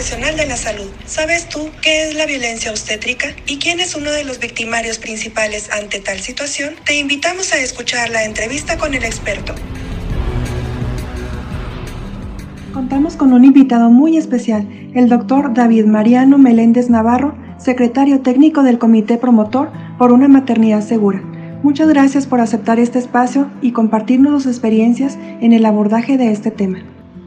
profesional de la salud. ¿Sabes tú qué es la violencia obstétrica y quién es uno de los victimarios principales ante tal situación? Te invitamos a escuchar la entrevista con el experto. Contamos con un invitado muy especial, el doctor David Mariano Meléndez Navarro, secretario técnico del Comité Promotor por una Maternidad Segura. Muchas gracias por aceptar este espacio y compartirnos sus experiencias en el abordaje de este tema.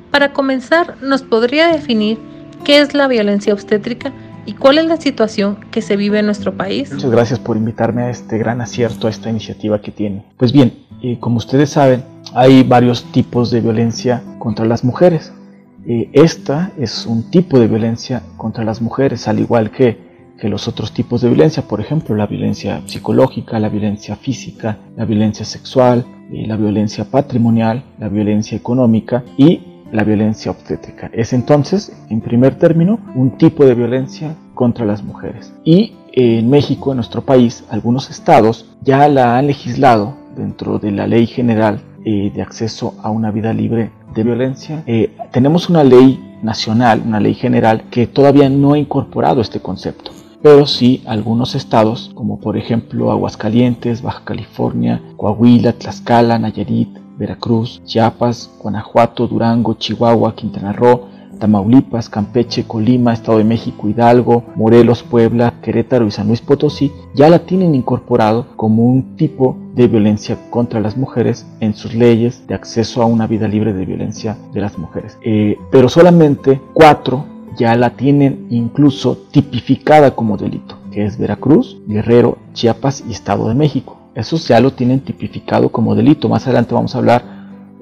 Para comenzar, ¿nos podría definir qué es la violencia obstétrica y cuál es la situación que se vive en nuestro país? Muchas gracias por invitarme a este gran acierto, a esta iniciativa que tiene. Pues bien, eh, como ustedes saben, hay varios tipos de violencia contra las mujeres. Eh, esta es un tipo de violencia contra las mujeres, al igual que que los otros tipos de violencia, por ejemplo, la violencia psicológica, la violencia física, la violencia sexual, eh, la violencia patrimonial, la violencia económica y la violencia obstétrica. Es entonces, en primer término, un tipo de violencia contra las mujeres. Y en México, en nuestro país, algunos estados ya la han legislado dentro de la Ley General eh, de Acceso a una Vida Libre de Violencia. Eh, tenemos una ley nacional, una ley general, que todavía no ha incorporado este concepto pero sí algunos estados, como por ejemplo Aguascalientes, Baja California, Coahuila, Tlaxcala, Nayarit, Veracruz, Chiapas, Guanajuato, Durango, Chihuahua, Quintana Roo, Tamaulipas, Campeche, Colima, Estado de México, Hidalgo, Morelos, Puebla, Querétaro y San Luis Potosí ya la tienen incorporado como un tipo de violencia contra las mujeres en sus leyes de acceso a una vida libre de violencia de las mujeres. Eh, pero solamente cuatro ya la tienen incluso tipificada como delito, que es Veracruz, Guerrero, Chiapas y Estado de México. Esos ya lo tienen tipificado como delito. Más adelante vamos a hablar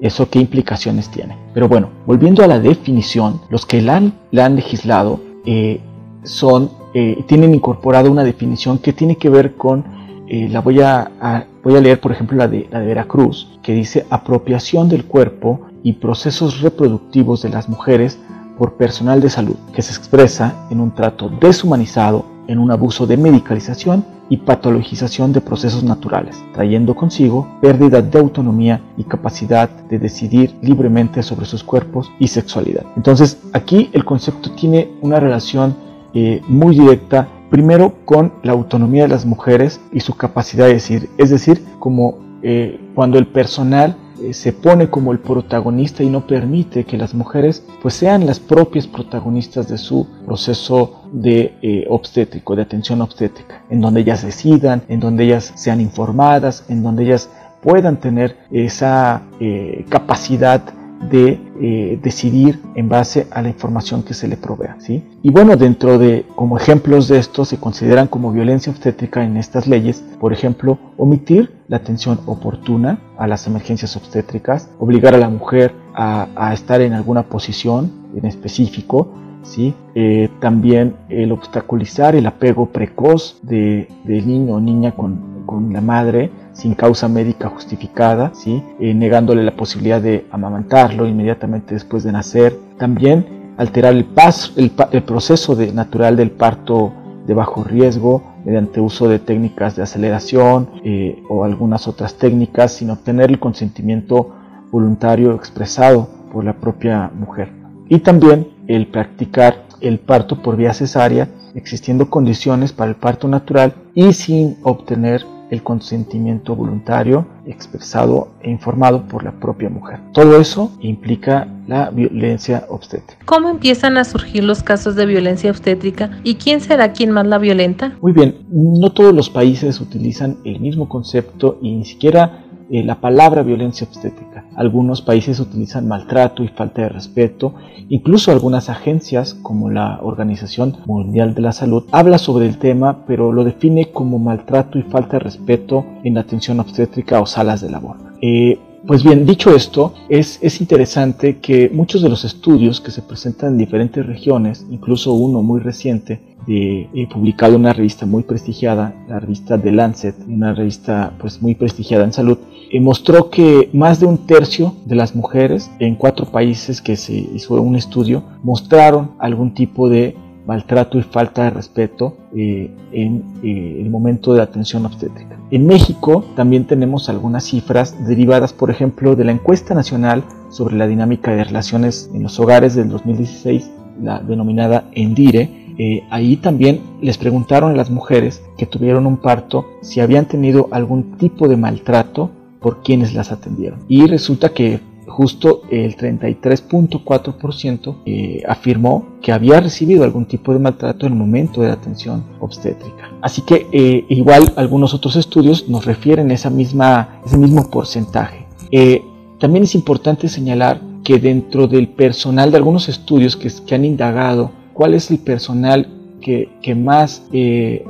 eso qué implicaciones tiene. Pero bueno, volviendo a la definición, los que la han, legislado eh, son, eh, tienen incorporado una definición que tiene que ver con, eh, la voy a, voy a leer por ejemplo la de, la de Veracruz, que dice apropiación del cuerpo y procesos reproductivos de las mujeres por personal de salud, que se expresa en un trato deshumanizado, en un abuso de medicalización y patologización de procesos naturales, trayendo consigo pérdida de autonomía y capacidad de decidir libremente sobre sus cuerpos y sexualidad. Entonces aquí el concepto tiene una relación eh, muy directa primero con la autonomía de las mujeres y su capacidad de decidir, es decir, como eh, cuando el personal eh, se pone como el protagonista y no permite que las mujeres pues sean las propias protagonistas de su proceso de eh, obstétrico, de atención obstétrica, en donde ellas decidan, en donde ellas sean informadas, en donde ellas puedan tener esa eh, capacidad de eh, decidir en base a la información que se le provea. ¿sí? Y bueno, dentro de, como ejemplos de esto, se consideran como violencia obstétrica en estas leyes, por ejemplo, omitir la atención oportuna a las emergencias obstétricas, obligar a la mujer a, estar en alguna posición en específico, ¿sí? Eh, también el obstaculizar el apego precoz de, del niño o niña con, con la madre, sin causa médica justificada. Eh, negándole la posibilidad de amamantarlo inmediatamente después de nacer. También alterar el, paso, el, proceso de, natural del parto de bajo riesgo mediante uso de técnicas de aceleración eh, o algunas otras técnicas sin obtener el consentimiento voluntario expresado por la propia mujer. Y también el practicar el parto por vía cesárea existiendo condiciones para el parto natural y sin obtener el consentimiento voluntario expresado e informado por la propia mujer. Todo eso implica la violencia obstétrica. ¿Cómo empiezan a surgir los casos de violencia obstétrica y quién será quien más la violenta? Muy bien, no todos los países utilizan el mismo concepto y ni siquiera eh, la palabra violencia obstétrica. Algunos países utilizan maltrato y falta de respeto. Incluso algunas agencias, como la Organización Mundial de la Salud, habla sobre el tema, pero lo define como maltrato y falta de respeto en atención obstétrica o salas de labor. Eh, pues bien, dicho esto, es, es, interesante que muchos de los estudios que se presentan en diferentes regiones, incluso uno muy reciente, de, eh, publicado en una revista muy prestigiada, la revista The Lancet, una revista pues muy prestigiada en salud, eh, mostró que más de un tercio de las mujeres en cuatro países que se hizo un estudio mostraron algún tipo de maltrato y falta de respeto eh, en el momento de atención obstétrica. En México también tenemos algunas cifras derivadas, por ejemplo, de la encuesta nacional sobre la dinámica de relaciones en los hogares del 2016 la denominada ENDIRE, eh, ahí también les preguntaron a las mujeres que tuvieron un parto si habían tenido algún tipo de maltrato por quienes las atendieron. Y resulta que justo el 33.4% eh, afirmó que había recibido algún tipo de maltrato en el momento de la atención obstétrica. Así que eh, igual algunos otros estudios nos refieren esa misma, ese mismo porcentaje. Eh, también es importante señalar que dentro del personal de algunos estudios que, que han indagado cuál es el personal que, que más,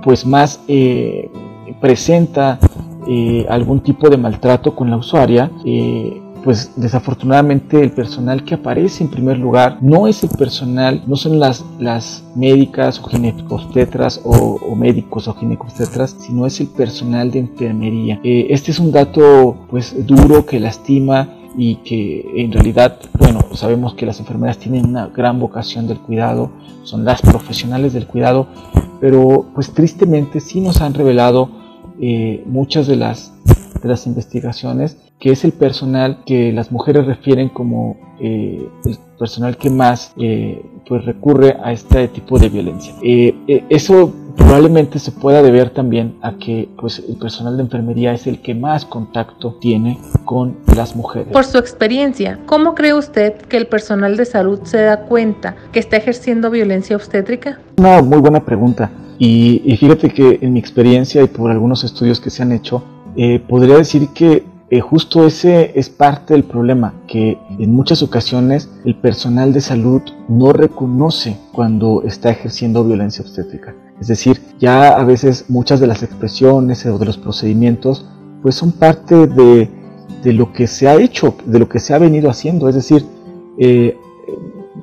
pues más presenta algún tipo de maltrato con la usuaria, pues desafortunadamente el personal que aparece en primer lugar no es el personal, no son las, las médicas o ginecobstetras o, médicos o ginecobstetras, sino es el personal de enfermería. Eh, este es un dato pues duro que lastima y que en realidad, bueno, sabemos que las enfermeras tienen una gran vocación del cuidado, son las profesionales del cuidado, pero pues tristemente sí nos han revelado eh, muchas de las, de las investigaciones que es el personal que las mujeres refieren como eh, el personal que más eh, pues recurre a este tipo de violencia. Eh, eso probablemente se pueda deber también a que pues, el personal de enfermería es el que más contacto tiene con las mujeres. Por su experiencia, ¿cómo cree usted que el personal de salud se da cuenta que está ejerciendo violencia obstétrica? Una muy buena pregunta. Y, y fíjate que en mi experiencia y por algunos estudios que se han hecho, podría decir que eh, justo ese es parte del problema, que en muchas ocasiones el personal de salud no reconoce cuando está ejerciendo violencia obstétrica. Es decir, ya a veces muchas de las expresiones o de los procedimientos pues son parte de, lo que se ha hecho, de lo que se ha venido haciendo. Es decir, eh,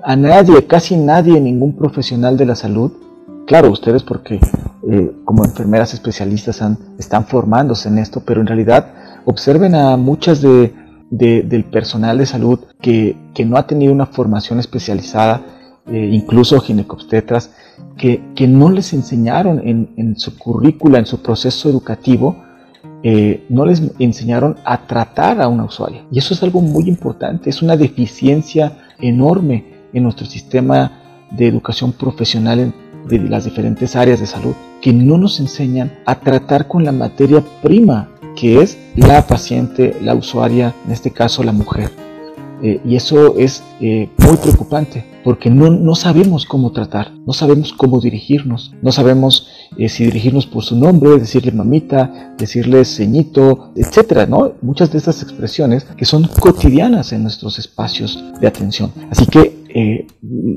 a nadie, casi nadie, ningún profesional de la salud, claro, ustedes porque eh, como enfermeras especialistas están formándose en esto, pero en realidad observen a muchas de, del personal de salud que, que, no ha tenido una formación especializada, eh, incluso ginecobstetras, que, que, no les enseñaron en, en, su currícula, en su proceso educativo, eh, no les enseñaron a tratar a una usuaria. Y eso es algo muy importante, es una deficiencia enorme en nuestro sistema de educación profesional de las diferentes áreas de salud, que no nos enseñan a tratar con la materia prima que es la paciente, la usuaria, en este caso la mujer. Eh, y eso es eh, muy preocupante porque no, no, sabemos cómo tratar, no sabemos cómo dirigirnos, no sabemos eh, si dirigirnos por su nombre, decirle mamita, decirle ceñito, etcétera, ¿no? Muchas de estas expresiones que son cotidianas en nuestros espacios de atención. Así que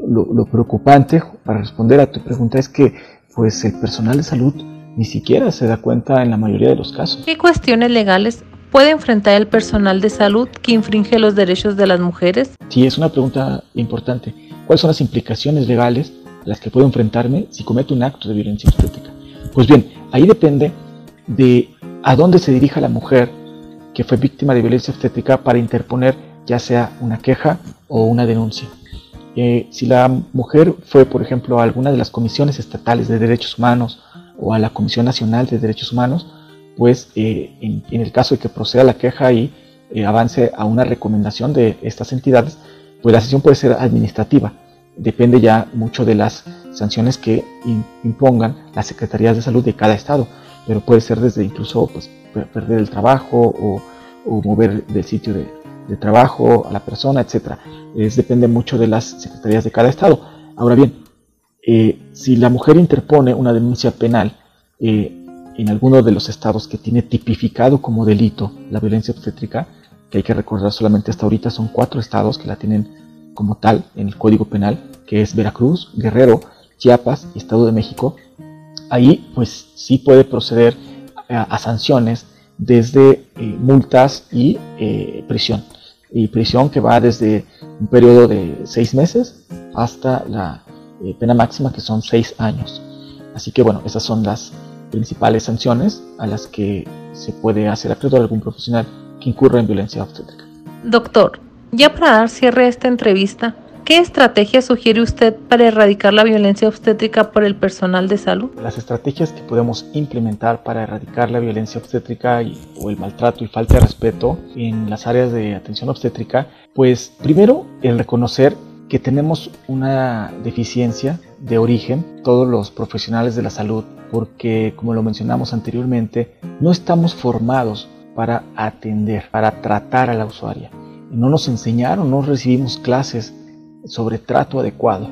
lo, lo preocupante para responder a tu pregunta es que pues el personal de salud ni siquiera se da cuenta en la mayoría de los casos. ¿Qué cuestiones legales puede enfrentar el personal de salud que infringe los derechos de las mujeres? Sí, es una pregunta importante. ¿Cuáles son las implicaciones legales a las que puedo enfrentarme si cometo un acto de violencia obstétrica? Pues bien, ahí depende de a dónde se dirija la mujer que fue víctima de violencia obstétrica para interponer ya sea una queja o una denuncia. Eh, si la mujer fue, por ejemplo, a alguna de las comisiones estatales de derechos humanos o a la Comisión Nacional de Derechos Humanos, pues eh, en, el caso de que proceda la queja y eh, avance a una recomendación de estas entidades, pues la sesión puede ser administrativa. Depende ya mucho de las sanciones que impongan las secretarías de salud de cada estado, pero puede ser desde incluso pues, perder el trabajo o, mover del sitio de, trabajo a la persona, etc. Es, depende mucho de las secretarías de cada estado. Ahora bien, eh, si la mujer interpone una denuncia penal eh, en alguno de los estados que tiene tipificado como delito la violencia obstétrica, que hay que recordar solamente hasta ahorita son cuatro estados que la tienen como tal en el Código Penal, que es Veracruz, Guerrero, Chiapas y Estado de México, ahí pues sí puede proceder a, sanciones desde eh, multas y prisión. Y prisión que va desde un periodo de seis meses hasta la eh, pena máxima que son seis años. Así que bueno, esas son las principales sanciones a las que se puede hacer acreedor algún profesional que incurra en violencia obstétrica. Doctor, ya para dar cierre a esta entrevista, ¿qué estrategia sugiere usted para erradicar la violencia obstétrica por el personal de salud? Las estrategias que podemos implementar para erradicar la violencia obstétrica y, o el maltrato y falta de respeto en las áreas de atención obstétrica, pues primero el reconocer que tenemos una deficiencia de origen, todos los profesionales de la salud, porque como lo mencionamos anteriormente, no estamos formados para atender, para tratar a la usuaria. No nos enseñaron, no recibimos clases sobre trato adecuado.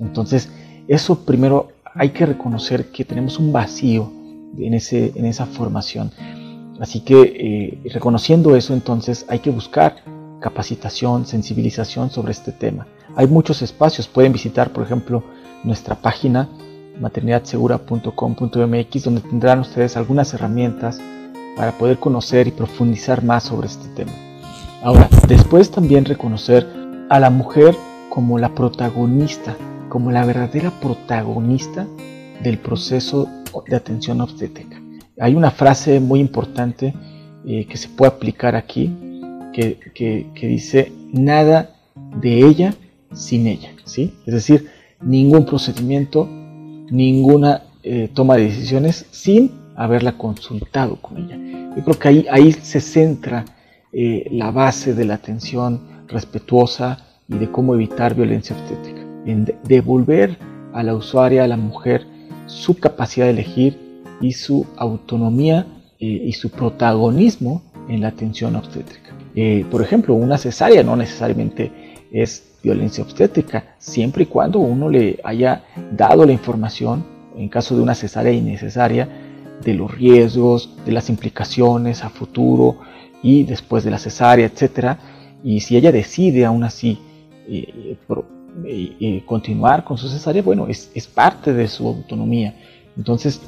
Entonces, eso primero hay que reconocer que tenemos un vacío en, ese, en esa formación. Así que eh, reconociendo eso, entonces hay que buscar capacitación, sensibilización sobre este tema. Hay muchos espacios, pueden visitar, por ejemplo, nuestra página maternidadsegura.com.mx, donde tendrán ustedes algunas herramientas para poder conocer y profundizar más sobre este tema. Ahora, después también reconocer a la mujer como la protagonista, como la verdadera protagonista del proceso de atención obstétrica. Hay una frase muy importante eh, que se puede aplicar aquí, que, que, dice, nada de ella sin ella, ¿sí? Es decir, ningún procedimiento, ninguna eh, toma de decisiones sin haberla consultado con ella. Yo creo que ahí, ahí se centra eh, la base de la atención respetuosa y de cómo evitar violencia obstétrica, en devolver a la usuaria, a la mujer, su capacidad de elegir y su autonomía eh, y su protagonismo en la atención obstétrica. Por ejemplo, una cesárea no necesariamente es violencia obstétrica, siempre y cuando uno le haya dado la información, en caso de una cesárea innecesaria, de los riesgos, de las implicaciones a futuro y después de la cesárea, etc. Y si ella decide aún así eh, y, continuar con su cesárea, bueno, es, es, parte de su autonomía. Entonces,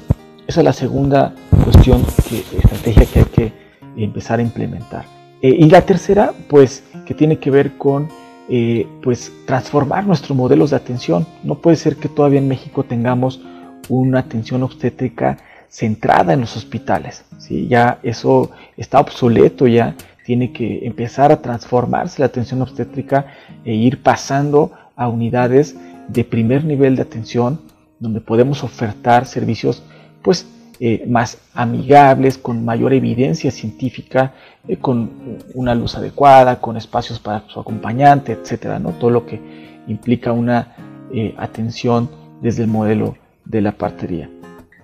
esa es la segunda cuestión, que, estrategia que hay que empezar a implementar. Eh, y la tercera, pues, que tiene que ver con eh, pues, transformar nuestros modelos de atención. No puede ser que todavía en México tengamos una atención obstétrica centrada en los hospitales. ¿sí? Ya eso está obsoleto, ya tiene que empezar a transformarse la atención obstétrica e ir pasando a unidades de primer nivel de atención donde podemos ofertar servicios pues eh, más amigables, con mayor evidencia científica, eh, con una luz adecuada, con espacios para su acompañante, etcétera, ¿no? Todo lo que implica una eh, atención desde el modelo de la partería.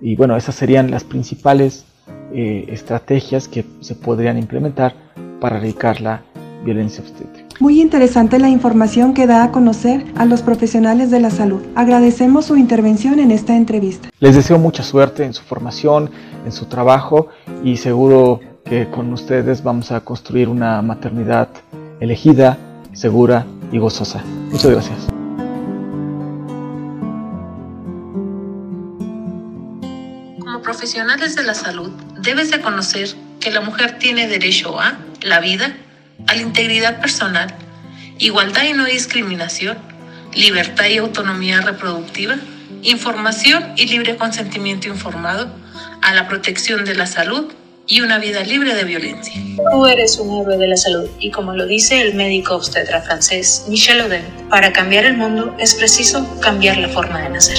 Y bueno, esas serían las principales estrategias que se podrían implementar para erradicar la violencia obstétrica. Muy interesante la información que da a conocer a los profesionales de la salud. Agradecemos su intervención en esta entrevista. Les deseo mucha suerte en su formación, en su trabajo y seguro que con ustedes vamos a construir una maternidad elegida, segura y gozosa. Muchas gracias. Como profesionales de la salud, debes de conocer que la mujer tiene derecho a la vida, a la integridad personal, igualdad y no discriminación, libertad y autonomía reproductiva, información y libre consentimiento informado, a la protección de la salud y una vida libre de violencia. Tú eres un héroe de la salud y como lo dice el médico obstetra francés Michel Oden, para cambiar el mundo es preciso cambiar la forma de nacer.